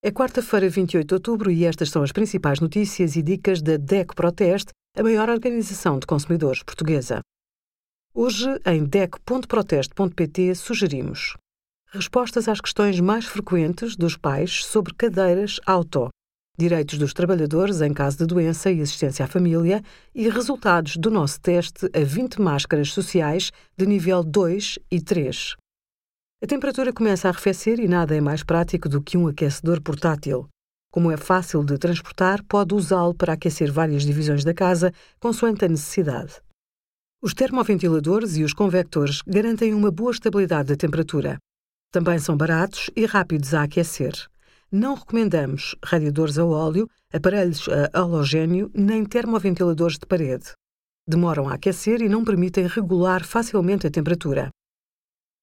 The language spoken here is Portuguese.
É quarta-feira, 28 de outubro, e estas são as principais notícias e dicas da DECO Proteste, a maior organização de consumidores portuguesa. Hoje, em DECO.proteste.pt, sugerimos respostas às questões mais frequentes dos pais sobre cadeiras auto, direitos dos trabalhadores em caso de doença e assistência à família e resultados do nosso teste a 20 máscaras sociais de nível 2 e 3. A temperatura começa a arrefecer e nada é mais prático do que um aquecedor portátil. Como é fácil de transportar, pode usá-lo para aquecer várias divisões da casa, consoante a necessidade. Os termoventiladores e os convectores garantem uma boa estabilidade da temperatura. Também são baratos e rápidos a aquecer. Não recomendamos radiadores a óleo, aparelhos a halogênio nem termoventiladores de parede. Demoram a aquecer e não permitem regular facilmente a temperatura.